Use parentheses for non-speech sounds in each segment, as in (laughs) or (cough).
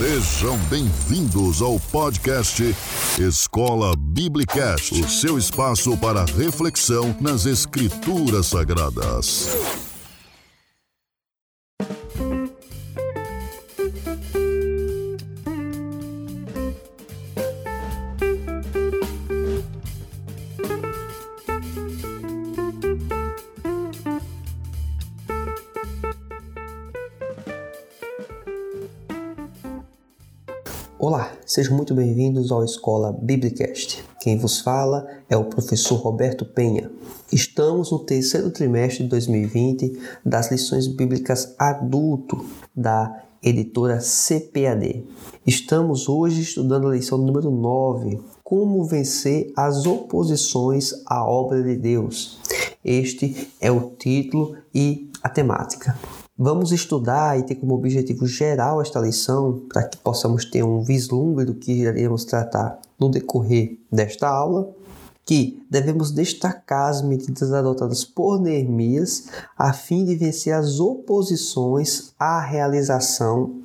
Sejam bem-vindos ao podcast Escola Biblicast, o seu espaço para reflexão nas Escrituras Sagradas. Sejam muito bem-vindos ao Escola Biblicast. Quem vos fala é o professor Roberto Penha. Estamos no terceiro trimestre de 2020 das lições bíblicas adulto da editora CPAD. Estamos hoje estudando a lição número 9, Como vencer as oposições à obra de Deus. Este é o título e a temática. Vamos estudar e ter como objetivo geral esta lição para que possamos ter um vislumbre do que iremos tratar no decorrer desta aula, que devemos destacar as medidas adotadas por Neemias a fim de vencer as oposições à realização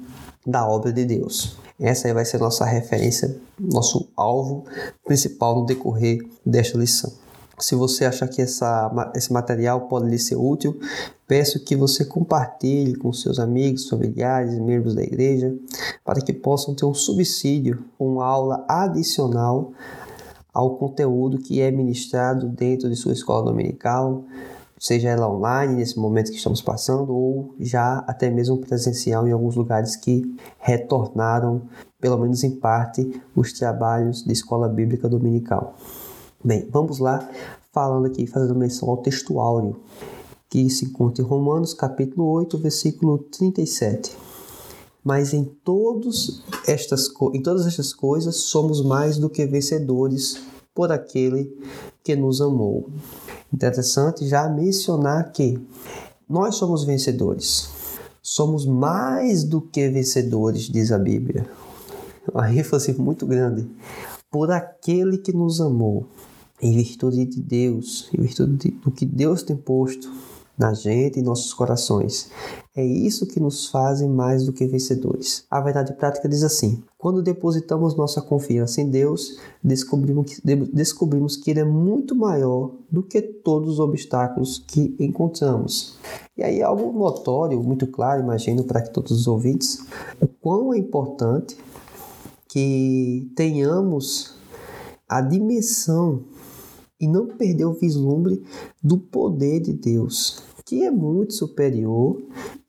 da obra de Deus. Essa aí vai ser nossa referência, nosso alvo principal no decorrer desta lição. Se você achar que essa, esse material pode lhe ser útil, peço que você compartilhe com seus amigos, familiares, membros da igreja, para que possam ter um subsídio, uma aula adicional ao conteúdo que é ministrado dentro de sua escola dominical, seja ela online nesse momento que estamos passando ou já até mesmo presencial em alguns lugares que retornaram, pelo menos em parte, os trabalhos de escola bíblica dominical. Bem, vamos lá, falando aqui, fazendo menção ao textuário, que se encontra em Romanos capítulo 8, versículo 37. Mas em, todos estas, em todas estas coisas somos mais do que vencedores por aquele que nos amou. Interessante já mencionar que nós somos vencedores. Somos mais do que vencedores, diz a Bíblia. Uma (laughs) ênfase muito grande. Por aquele que nos amou em virtude de Deus, em virtude do que Deus tem posto na gente e nossos corações. É isso que nos faz mais do que vencedores. A verdade prática diz assim: quando depositamos nossa confiança em Deus, descobrimos que, descobrimos que Ele é muito maior do que todos os obstáculos que encontramos. E aí, algo notório, muito claro, imagino, para que todos os ouvintes, o quão é importante que tenhamos a dimensão e não perder o vislumbre do poder de Deus, que é muito superior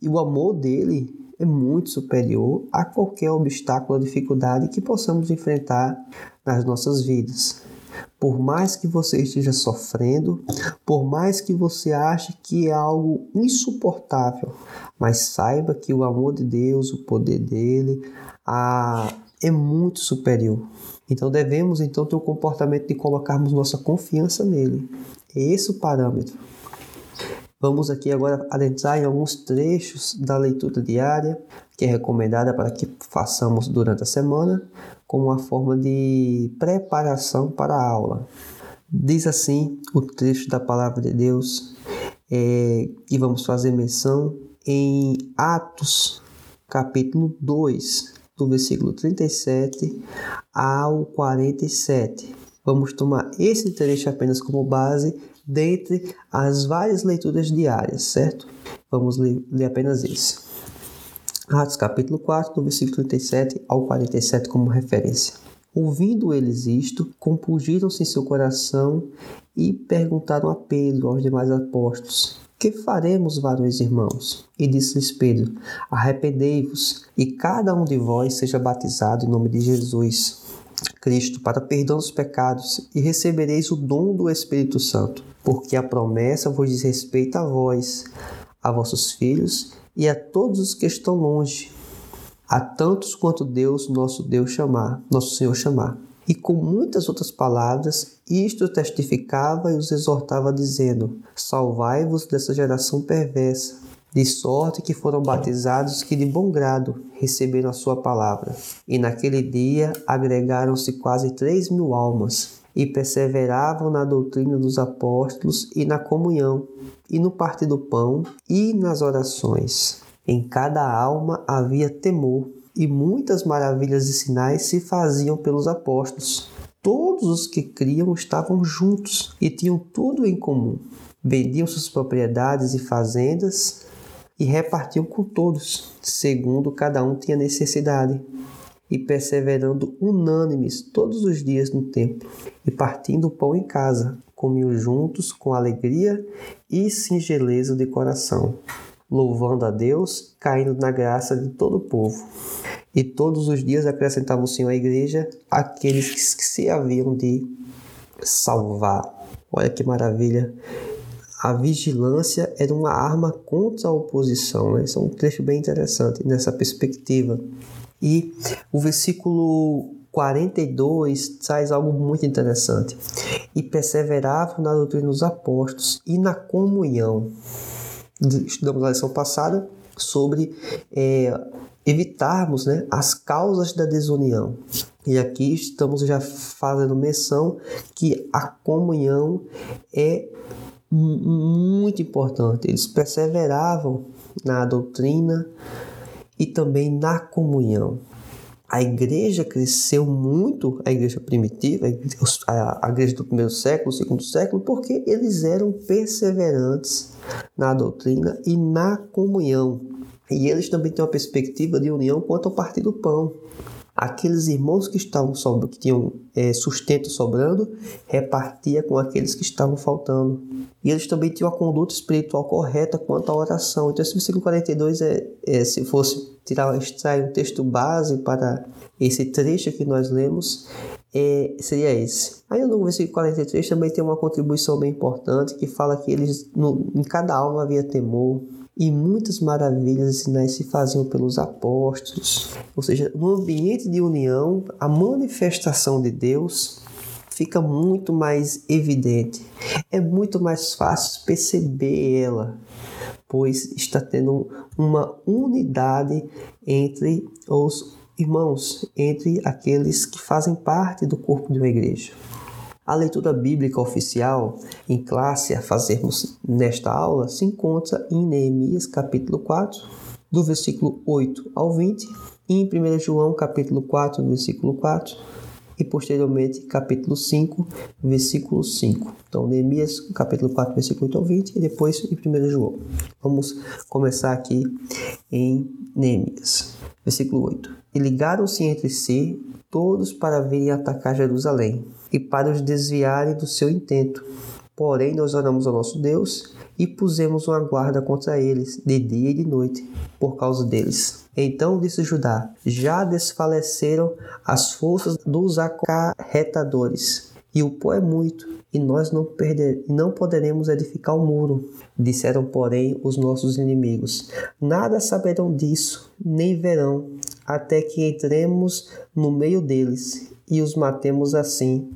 e o amor dele é muito superior a qualquer obstáculo ou dificuldade que possamos enfrentar nas nossas vidas. Por mais que você esteja sofrendo, por mais que você ache que é algo insuportável, mas saiba que o amor de Deus, o poder dele, a, é muito superior. Então devemos então ter o comportamento de colocarmos nossa confiança nele. É esse o parâmetro. Vamos aqui agora adentrar em alguns trechos da leitura diária, que é recomendada para que façamos durante a semana, como uma forma de preparação para a aula. Diz assim o trecho da palavra de Deus, é, e vamos fazer menção em Atos, capítulo 2, do versículo 37 ao 47. Vamos tomar esse trecho apenas como base dentre as várias leituras diárias, certo? Vamos ler, ler apenas esse. Atos capítulo 4, do versículo 37 ao 47 como referência. Ouvindo eles isto, compungiram-se em seu coração e perguntaram a Pedro aos demais apóstolos: que faremos, varões irmãos? E disse-lhes Pedro: Arrependei-vos, e cada um de vós seja batizado em nome de Jesus, Cristo, para perdão dos pecados, e recebereis o dom do Espírito Santo, porque a promessa vos diz respeito a vós, a vossos filhos e a todos os que estão longe, a tantos quanto Deus, nosso Deus, chamar, nosso Senhor chamar. E com muitas outras palavras, isto testificava e os exortava, dizendo: Salvai-vos dessa geração perversa, de sorte que foram batizados que de bom grado receberam a sua palavra. E naquele dia agregaram-se quase três mil almas, e perseveravam na doutrina dos apóstolos e na comunhão, e no partir do pão e nas orações. Em cada alma havia temor e muitas maravilhas e sinais se faziam pelos apóstolos. Todos os que criam estavam juntos e tinham tudo em comum. Vendiam suas propriedades e fazendas e repartiam com todos, segundo cada um tinha necessidade. E perseverando unânimes todos os dias no templo, e partindo o pão em casa, comiam juntos com alegria e singeleza de coração, louvando a Deus, caindo na graça de todo o povo. E todos os dias acrescentava o Senhor à igreja aqueles que se haviam de salvar. Olha que maravilha! a vigilância era uma arma contra a oposição. Né? Isso é um trecho bem interessante nessa perspectiva. E o versículo 42 traz algo muito interessante. E perseveravam na doutrina dos apóstolos e na comunhão. Estudamos na lição passada sobre é, evitarmos né, as causas da desunião. E aqui estamos já fazendo menção que a comunhão é muito importante. Eles perseveravam na doutrina e também na comunhão. A igreja cresceu muito, a igreja primitiva, a igreja do primeiro século, segundo século, porque eles eram perseverantes na doutrina e na comunhão. E eles também têm uma perspectiva de união quanto ao partir do pão aqueles irmãos que estavam sobrando, que tinham é, sustento sobrando, repartia com aqueles que estavam faltando. E eles também tinham a conduta espiritual correta quanto à oração. Então, esse versículo 42 é, é se fosse tirar, extrair um texto base para esse trecho que nós lemos, é, seria esse. Aí no versículo 43 também tem uma contribuição bem importante que fala que eles, no, em cada alma havia temor, e muitas maravilhas e sinais se faziam pelos apóstolos. Ou seja, no ambiente de união, a manifestação de Deus fica muito mais evidente. É muito mais fácil perceber ela, pois está tendo uma unidade entre os irmãos, entre aqueles que fazem parte do corpo de uma igreja. A leitura bíblica oficial em classe a fazermos nesta aula se encontra em Neemias capítulo 4, do versículo 8 ao 20, e em 1 João capítulo 4, versículo 4, e posteriormente capítulo 5, versículo 5. Então, Neemias capítulo 4, versículo 8 ao 20, e depois em 1 João. Vamos começar aqui em Neemias. Versículo 8. E ligaram-se entre si todos para virem atacar Jerusalém e para os desviarem do seu intento. Porém, nós oramos ao nosso Deus e pusemos uma guarda contra eles, de dia e de noite, por causa deles. Então disse Judá: Já desfaleceram as forças dos acarretadores, e o pó é muito, e nós não, perder, não poderemos edificar o muro. Disseram, porém, os nossos inimigos: Nada saberão disso, nem verão, até que entremos no meio deles e os matemos assim,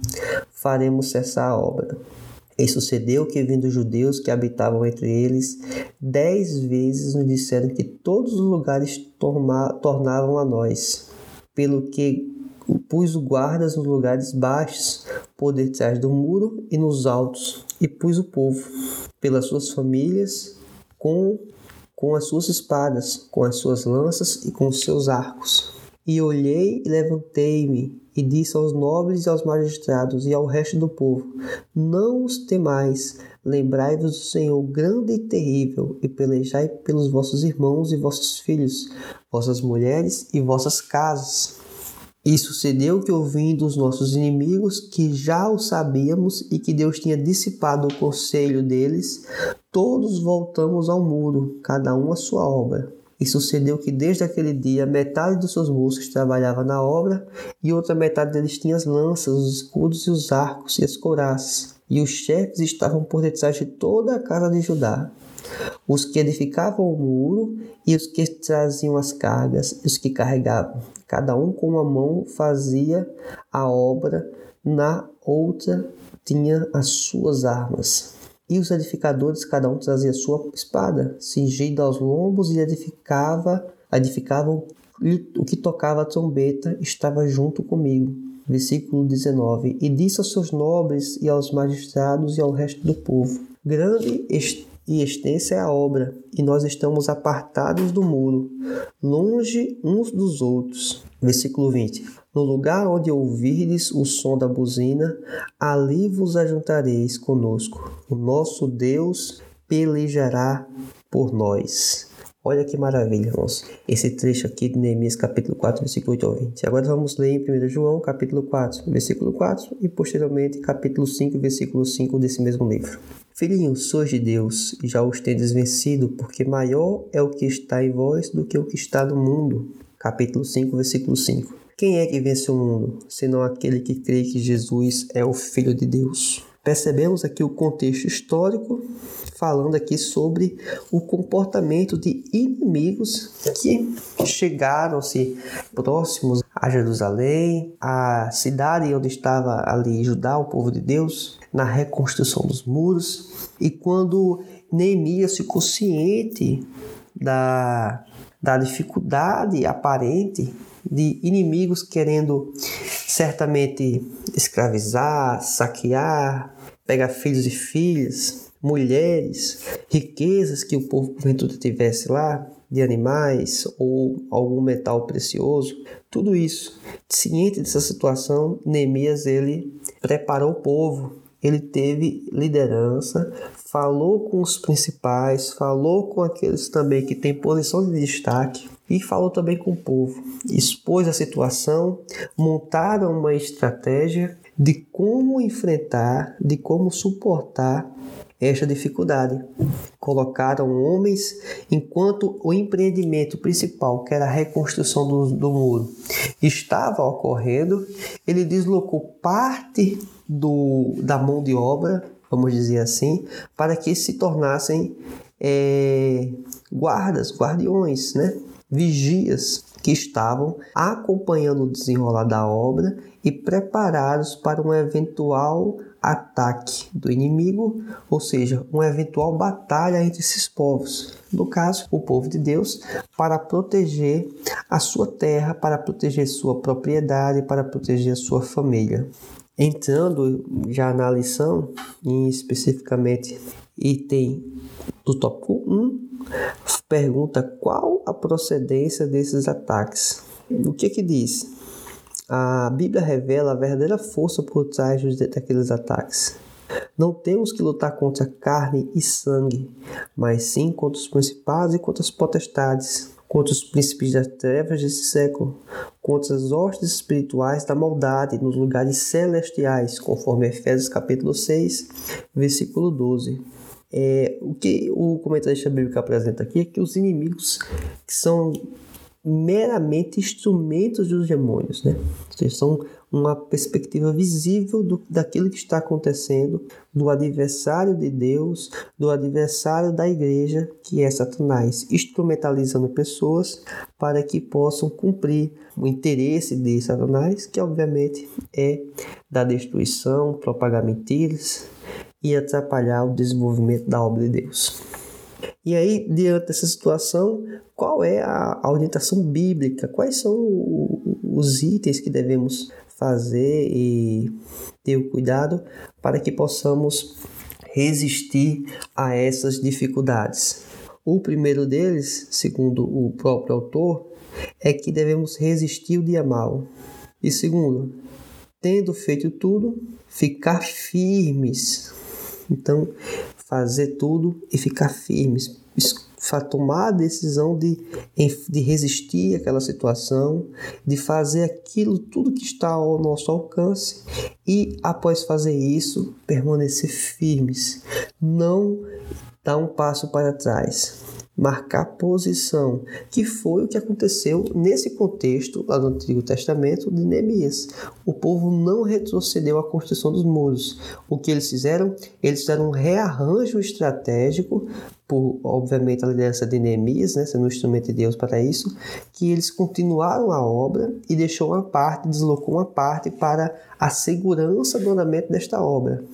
faremos cessar a obra. E sucedeu que, vindo os judeus que habitavam entre eles, dez vezes nos disseram que todos os lugares tornavam a nós, pelo que pus guardas nos lugares baixos, por detrás do muro e nos altos, e pus o povo, pelas suas famílias, com, com as suas espadas, com as suas lanças e com os seus arcos. E olhei e levantei-me e disse aos nobres e aos magistrados e ao resto do povo: Não os temais, lembrai-vos do Senhor grande e terrível, e pelejai pelos vossos irmãos e vossos filhos, vossas mulheres e vossas casas. E sucedeu que, ouvindo os nossos inimigos, que já o sabíamos e que Deus tinha dissipado o conselho deles, todos voltamos ao muro, cada um a sua obra. E sucedeu que desde aquele dia metade dos seus moços trabalhava na obra e outra metade deles tinha as lanças, os escudos e os arcos e as couraças. E os chefes estavam por detrás de toda a casa de Judá. Os que edificavam o muro e os que traziam as cargas e os que carregavam. Cada um com uma mão fazia a obra, na outra tinha as suas armas. E os edificadores, cada um trazia sua espada, cingida aos lombos, e edificava, edificavam o que tocava a trombeta estava junto comigo. Versículo 19. E disse aos seus nobres e aos magistrados e ao resto do povo: Grande e extensa é a obra, e nós estamos apartados do muro, longe uns dos outros. Versículo 20. No lugar onde ouvirdes o som da buzina, ali vos ajuntareis conosco. O nosso Deus pelejará por nós. Olha que maravilha, irmãos. Esse trecho aqui de Neemias capítulo 4, versículo 8 ao 20. Agora vamos ler em 1 João capítulo 4, versículo 4 e posteriormente capítulo 5, versículo 5 desse mesmo livro. Filhinhos, sois de Deus e já os tendes vencido, porque maior é o que está em vós do que o que está no mundo. Capítulo 5, versículo 5. Quem é que vence o mundo, senão aquele que crê que Jesus é o Filho de Deus? Percebemos aqui o contexto histórico, falando aqui sobre o comportamento de inimigos que chegaram-se próximos a Jerusalém, a cidade onde estava ali Judá, o povo de Deus, na reconstrução dos muros. E quando Neemias ficou ciente da, da dificuldade aparente de inimigos querendo certamente escravizar, saquear, pegar filhos e filhas, mulheres, riquezas que o povo porventura tivesse lá, de animais ou algum metal precioso, tudo isso. Ciente dessa situação, Neemias ele preparou o povo, ele teve liderança, falou com os principais, falou com aqueles também que têm posição de destaque e falou também com o povo. Expôs a situação, montaram uma estratégia de como enfrentar, de como suportar esta dificuldade. Colocaram homens, enquanto o empreendimento principal, que era a reconstrução do, do muro, estava ocorrendo, ele deslocou parte do, da mão de obra, vamos dizer assim, para que se tornassem é, guardas, guardiões, né? Vigias que estavam acompanhando o desenrolar da obra e preparados para um eventual ataque do inimigo, ou seja, uma eventual batalha entre esses povos. No caso, o povo de Deus, para proteger a sua terra, para proteger sua propriedade, para proteger a sua família. Entrando já na lição, especificamente item do tópico 1, pergunta qual a procedência desses ataques. O que que diz? A Bíblia revela a verdadeira força por trás daqueles ataques. Não temos que lutar contra carne e sangue, mas sim contra os principados e contra as potestades, contra os príncipes das trevas desse século, contra as hostes espirituais da maldade nos lugares celestiais, conforme Efésios capítulo 6, versículo 12. É, o que o comentarista bíblico apresenta aqui é que os inimigos que são meramente instrumentos dos demônios, né? Seja, são uma perspectiva visível do, daquilo que está acontecendo, do adversário de Deus, do adversário da igreja, que é Satanás, instrumentalizando pessoas para que possam cumprir o interesse de Satanás, que obviamente é da destruição, propagar mentiras e atrapalhar o desenvolvimento da obra de Deus. E aí, diante dessa situação, qual é a orientação bíblica? Quais são os itens que devemos fazer e ter o cuidado para que possamos resistir a essas dificuldades? O primeiro deles, segundo o próprio autor, é que devemos resistir o dia mal. E segundo, tendo feito tudo, ficar firmes. Então, fazer tudo e ficar firmes, tomar a decisão de, de resistir àquela situação, de fazer aquilo tudo que está ao nosso alcance e após fazer isso permanecer firmes, não dar um passo para trás marcar posição, que foi o que aconteceu nesse contexto lá no Antigo Testamento de Neemias. O povo não retrocedeu à construção dos muros. O que eles fizeram? Eles fizeram um rearranjo estratégico por, obviamente, a liderança de Neemias, né, sendo um instrumento de Deus para isso, que eles continuaram a obra e deixou uma parte, deslocou uma parte para a segurança do andamento desta obra.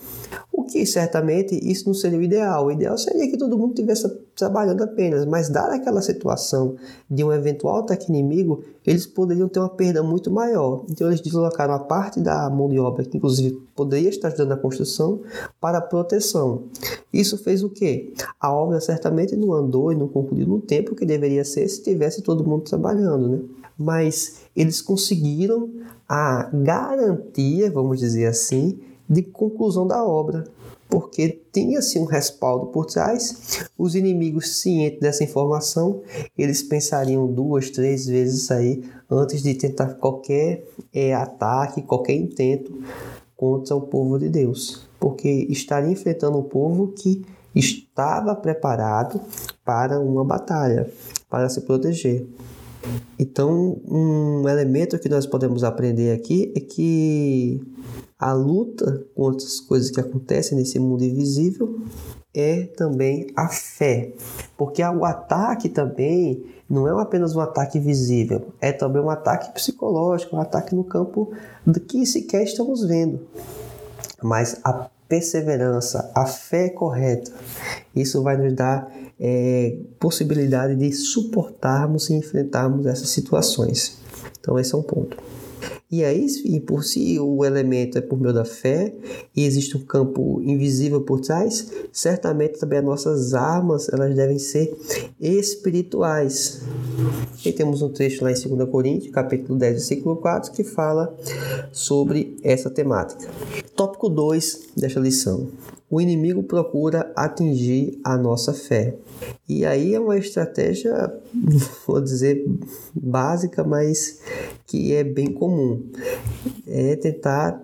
O que certamente isso não seria o ideal. O ideal seria que todo mundo estivesse trabalhando apenas, mas dada aquela situação de um eventual ataque inimigo, eles poderiam ter uma perda muito maior. Então eles deslocaram a parte da mão de obra, que inclusive poderia estar ajudando a construção, para a proteção. Isso fez o quê? A obra certamente não andou e não concluiu no tempo que deveria ser se tivesse todo mundo trabalhando, né? Mas eles conseguiram a garantia, vamos dizer assim, de conclusão da obra, porque tinha-se um respaldo por trás. Os inimigos, cientes dessa informação, eles pensariam duas, três vezes aí antes de tentar qualquer é, ataque, qualquer intento contra o povo de Deus, porque estaria enfrentando um povo que estava preparado para uma batalha, para se proteger. Então, um elemento que nós podemos aprender aqui é que a luta contra as coisas que acontecem nesse mundo invisível é também a fé, porque o ataque também não é apenas um ataque visível, é também um ataque psicológico, um ataque no campo do que sequer estamos vendo. Mas a perseverança, a fé correta, isso vai nos dar é, possibilidade de suportarmos e enfrentarmos essas situações. Então, esse é um ponto. E aí, e por si o elemento é por meio da fé e existe um campo invisível por trás, certamente também as nossas armas elas devem ser espirituais. E temos um trecho lá em 2 Coríntios, capítulo 10, versículo 4, que fala sobre essa temática. Tópico 2 desta lição. O inimigo procura atingir a nossa fé. E aí é uma estratégia, (laughs) vou dizer, básica, mas que é bem comum. É tentar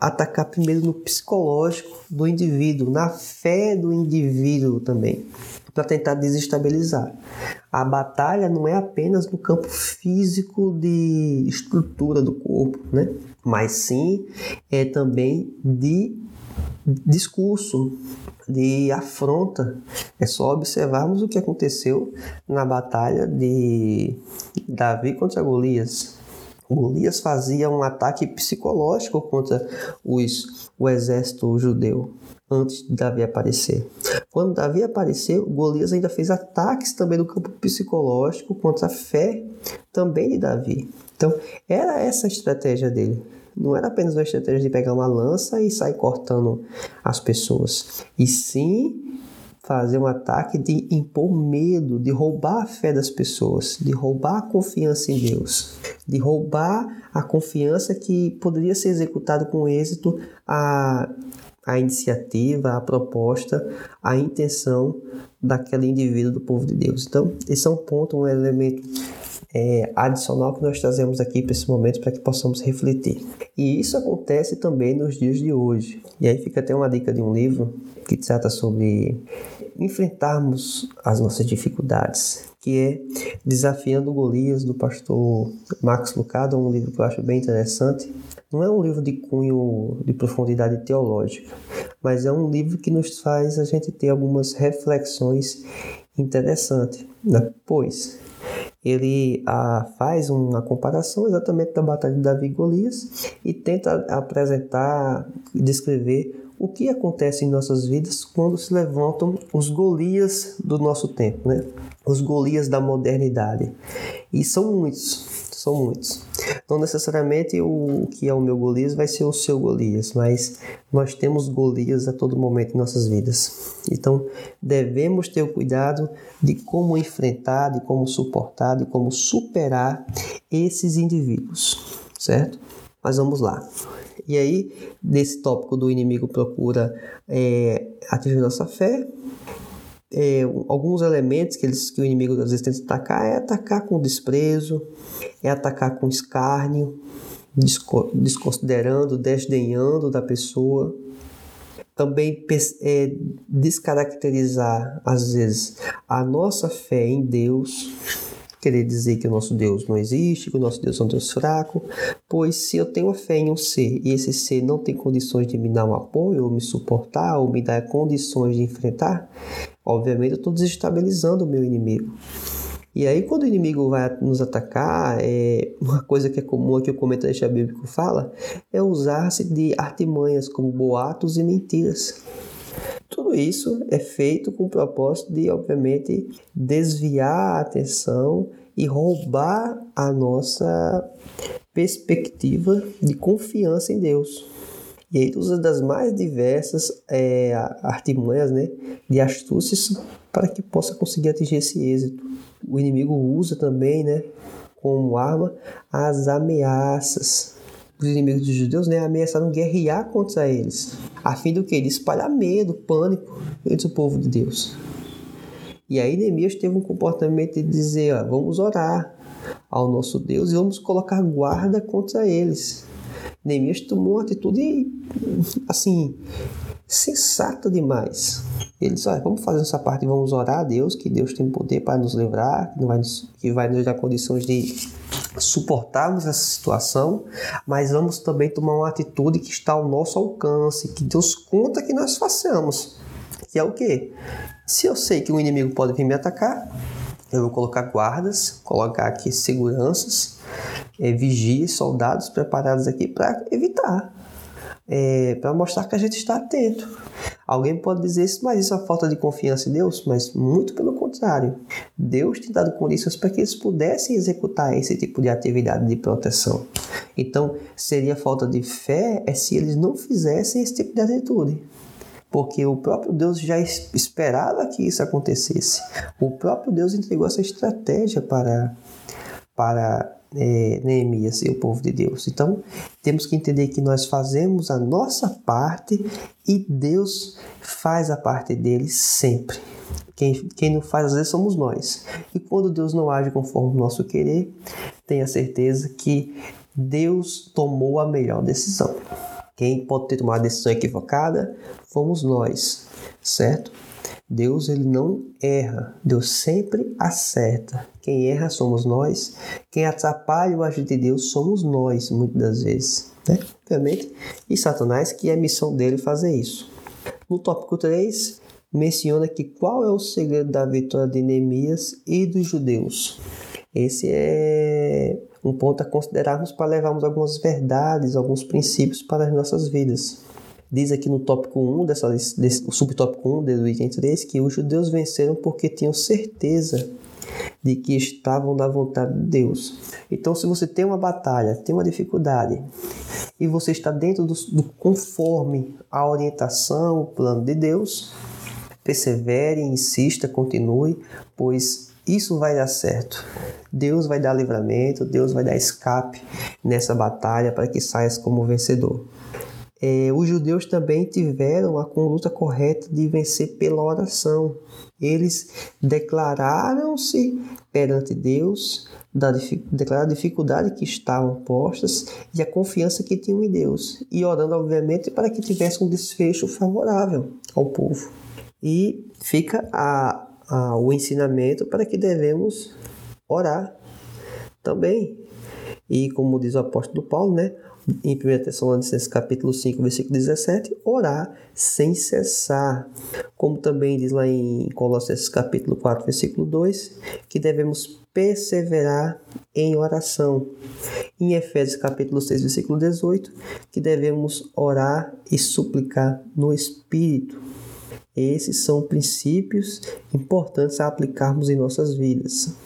atacar primeiro no psicológico do indivíduo, na fé do indivíduo também, para tentar desestabilizar. A batalha não é apenas no campo físico de estrutura do corpo, né? mas sim é também de discurso, de afronta. É só observarmos o que aconteceu na batalha de Davi contra Golias. Golias fazia um ataque psicológico contra os, o exército judeu antes de Davi aparecer. Quando Davi apareceu, Golias ainda fez ataques também no campo psicológico contra a fé também de Davi. Então, era essa a estratégia dele não era apenas uma estratégia de pegar uma lança e sair cortando as pessoas, e sim fazer um ataque de impor medo, de roubar a fé das pessoas, de roubar a confiança em Deus, de roubar a confiança que poderia ser executada com êxito a, a iniciativa, a proposta, a intenção daquele indivíduo do povo de Deus. Então, esse é um ponto, um elemento é, adicional que nós trazemos aqui para esse momento para que possamos refletir. E isso acontece também nos dias de hoje. E aí fica até uma dica de um livro que trata sobre enfrentarmos as nossas dificuldades, que é Desafiando Golias, do pastor Max Lucado, um livro que eu acho bem interessante. Não é um livro de cunho de profundidade teológica, mas é um livro que nos faz a gente ter algumas reflexões interessantes. Né? Pois ele ah, faz uma comparação exatamente da batalha de Davi e Golias e tenta apresentar e descrever o que acontece em nossas vidas quando se levantam os Golias do nosso tempo, né? Os Golias da modernidade. E são muitos são muitos. Não necessariamente o que é o meu Golias vai ser o seu Golias, mas nós temos Golias a todo momento em nossas vidas. Então, devemos ter o cuidado de como enfrentar, de como suportar, de como superar esses indivíduos, certo? Mas vamos lá. E aí, desse tópico do inimigo procura é, atingir nossa fé, é, alguns elementos que, eles, que o inimigo às vezes tenta atacar é atacar com desprezo, é atacar com escárnio, desconsiderando, desdenhando da pessoa. Também é, descaracterizar, às vezes, a nossa fé em Deus, querer dizer que o nosso Deus não existe, que o nosso Deus é um Deus fraco, pois se eu tenho fé em um ser e esse ser não tem condições de me dar um apoio, ou me suportar, ou me dar condições de enfrentar, obviamente eu estou desestabilizando o meu inimigo. E aí, quando o inimigo vai nos atacar, é, uma coisa que é comum aqui o comentarista bíblico fala é usar-se de artimanhas como boatos e mentiras. Tudo isso é feito com o propósito de, obviamente, desviar a atenção e roubar a nossa perspectiva de confiança em Deus. E aí usa das mais diversas é, artimanhas, né, de astúcias para que possa conseguir atingir esse êxito. O inimigo usa também, né, como arma as ameaças os inimigos dos judeus né, ameaçaram guerrear contra eles, a fim do que? De espalhar medo, pânico entre o povo de Deus. E aí Neemias teve um comportamento de dizer, ó, vamos orar ao nosso Deus e vamos colocar guarda contra eles. Neemias tomou uma atitude, assim, sensata demais. Ele disse, olha, vamos fazer essa parte e vamos orar a Deus, que Deus tem poder para nos livrar, que vai nos, que vai nos dar condições de suportarmos essa situação, mas vamos também tomar uma atitude que está ao nosso alcance, que Deus conta que nós façamos. Que é o quê? Se eu sei que o inimigo pode vir me atacar, eu vou colocar guardas, colocar aqui seguranças, é, vigias, soldados preparados aqui para evitar, é, para mostrar que a gente está atento. Alguém pode dizer isso, mas isso é falta de confiança em Deus? Mas muito pelo contrário. Deus tem dado condições para que eles pudessem executar esse tipo de atividade de proteção. Então, seria falta de fé é se eles não fizessem esse tipo de atitude. Porque o próprio Deus já esperava que isso acontecesse. O próprio Deus entregou essa estratégia para, para é, Neemias e o povo de Deus. Então, temos que entender que nós fazemos a nossa parte e Deus faz a parte dele sempre. Quem, quem não faz às vezes somos nós. E quando Deus não age conforme o nosso querer, tenha certeza que Deus tomou a melhor decisão. Quem pode ter tomado a decisão equivocada fomos nós, certo? Deus ele não erra, Deus sempre acerta. Quem erra somos nós, quem atrapalha o agir de Deus somos nós, muitas das vezes. Né? Obviamente, e Satanás, que é a missão dele fazer isso. No tópico 3, menciona que qual é o segredo da vitória de Neemias e dos judeus. Esse é um ponto a considerarmos para levarmos algumas verdades, alguns princípios para as nossas vidas. Diz aqui no tópico 1, dessa, desse, o subtópico 1 do item 3, que os judeus venceram porque tinham certeza de que estavam na vontade de Deus. Então, se você tem uma batalha, tem uma dificuldade, e você está dentro do, do conforme a orientação, o plano de Deus, persevere, insista, continue, pois isso vai dar certo. Deus vai dar livramento, Deus vai dar escape nessa batalha para que saias como vencedor é, os judeus também tiveram a conduta correta de vencer pela oração. Eles declararam-se perante Deus, da, declararam a dificuldade que estavam postas e a confiança que tinham em Deus, e orando, obviamente, para que tivesse um desfecho favorável ao povo. E fica a, a, o ensinamento para que devemos orar também. E como diz o apóstolo Paulo, né? Em 1 Tessalonicenses capítulo 5, versículo 17, orar sem cessar. Como também diz lá em Colossenses capítulo 4, versículo 2, que devemos perseverar em oração. Em Efésios capítulo 6, versículo 18, que devemos orar e suplicar no Espírito. Esses são princípios importantes a aplicarmos em nossas vidas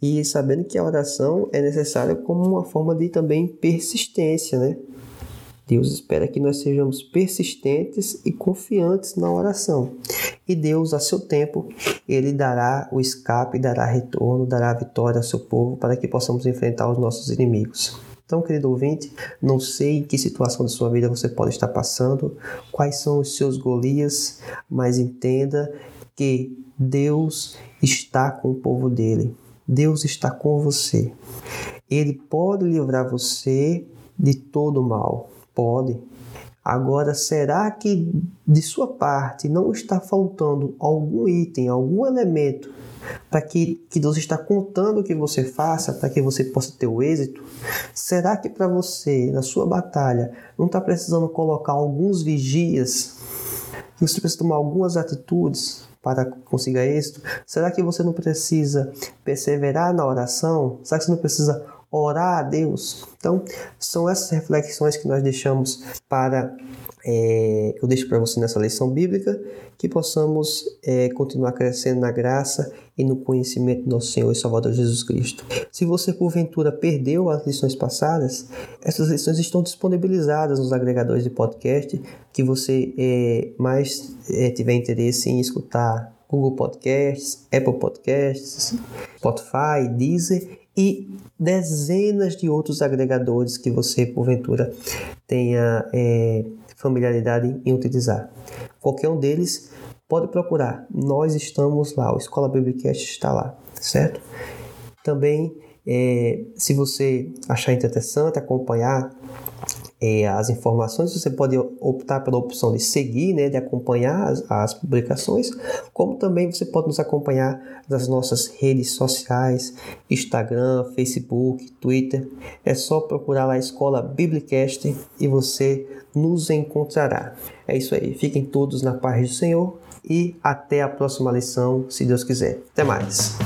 e sabendo que a oração é necessária como uma forma de também persistência, né? Deus espera que nós sejamos persistentes e confiantes na oração. E Deus, a seu tempo, Ele dará o escape, dará retorno, dará vitória ao seu povo para que possamos enfrentar os nossos inimigos. Então, querido ouvinte, não sei em que situação da sua vida você pode estar passando, quais são os seus Golias, mas entenda que Deus está com o povo dele. Deus está com você. Ele pode livrar você de todo mal. Pode. Agora, será que de sua parte não está faltando algum item, algum elemento para que, que Deus está contando que você faça para que você possa ter o êxito? Será que para você, na sua batalha, não está precisando colocar alguns vigias? Que você precisa tomar algumas atitudes para conseguir êxito? Será que você não precisa perseverar na oração? Será que você não precisa orar a Deus? Então, são essas reflexões que nós deixamos para é, eu deixo para você nessa lição bíblica, que possamos é, continuar crescendo na graça e no conhecimento do nosso Senhor e Salvador Jesus Cristo. Se você porventura perdeu as lições passadas, essas lições estão disponibilizadas nos agregadores de podcast que você é, mais é, tiver interesse em escutar. Google Podcasts, Apple Podcasts, Spotify, Deezer e dezenas de outros agregadores que você porventura tenha é, familiaridade em utilizar. Qualquer um deles pode procurar. Nós estamos lá, o Escola Biblicast está lá, certo? Também, é, se você achar interessante acompanhar é, as informações, você pode optar pela opção de seguir, né, de acompanhar as, as, publicações, como também você pode nos acompanhar nas nossas redes sociais, Instagram, Facebook, Twitter. É só procurar lá a Escola Biblicast e você nos encontrará. É isso aí. Fiquem todos na paz do Senhor e até a próxima lição, se Deus quiser. Até mais.